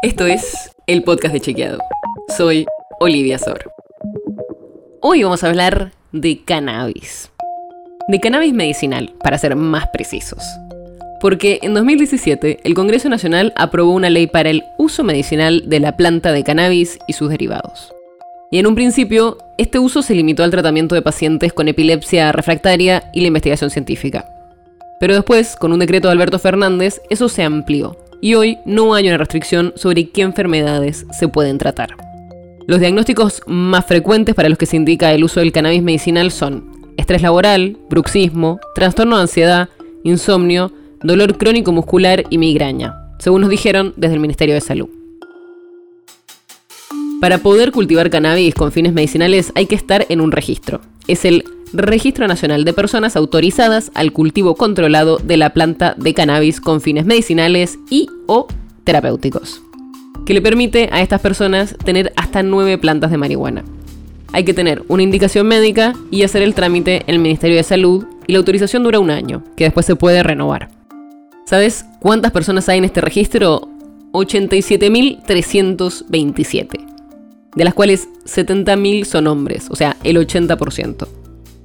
Esto es el podcast de Chequeado. Soy Olivia Sor. Hoy vamos a hablar de cannabis. De cannabis medicinal, para ser más precisos. Porque en 2017 el Congreso Nacional aprobó una ley para el uso medicinal de la planta de cannabis y sus derivados. Y en un principio, este uso se limitó al tratamiento de pacientes con epilepsia refractaria y la investigación científica. Pero después, con un decreto de Alberto Fernández, eso se amplió y hoy no hay una restricción sobre qué enfermedades se pueden tratar. Los diagnósticos más frecuentes para los que se indica el uso del cannabis medicinal son estrés laboral, bruxismo, trastorno de ansiedad, insomnio, dolor crónico muscular y migraña, según nos dijeron desde el Ministerio de Salud. Para poder cultivar cannabis con fines medicinales hay que estar en un registro. Es el Registro Nacional de Personas Autorizadas al Cultivo Controlado de la Planta de Cannabis con fines medicinales y o terapéuticos, que le permite a estas personas tener hasta nueve plantas de marihuana. Hay que tener una indicación médica y hacer el trámite en el Ministerio de Salud y la autorización dura un año, que después se puede renovar. ¿Sabes cuántas personas hay en este registro? 87.327, de las cuales 70.000 son hombres, o sea, el 80%.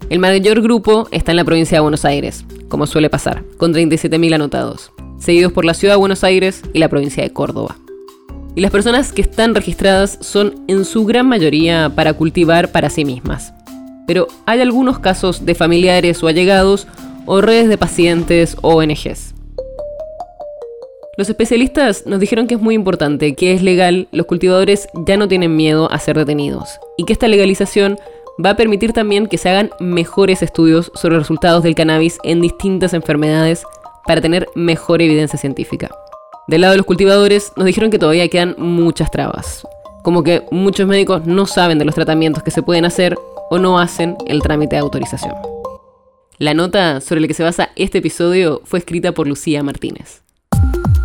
El mayor grupo está en la provincia de Buenos Aires, como suele pasar, con 37.000 anotados, seguidos por la ciudad de Buenos Aires y la provincia de Córdoba. Y las personas que están registradas son en su gran mayoría para cultivar para sí mismas. Pero hay algunos casos de familiares o allegados o redes de pacientes o ONGs. Los especialistas nos dijeron que es muy importante que es legal, los cultivadores ya no tienen miedo a ser detenidos y que esta legalización va a permitir también que se hagan mejores estudios sobre los resultados del cannabis en distintas enfermedades para tener mejor evidencia científica. Del lado de los cultivadores nos dijeron que todavía quedan muchas trabas, como que muchos médicos no saben de los tratamientos que se pueden hacer o no hacen el trámite de autorización. La nota sobre la que se basa este episodio fue escrita por Lucía Martínez.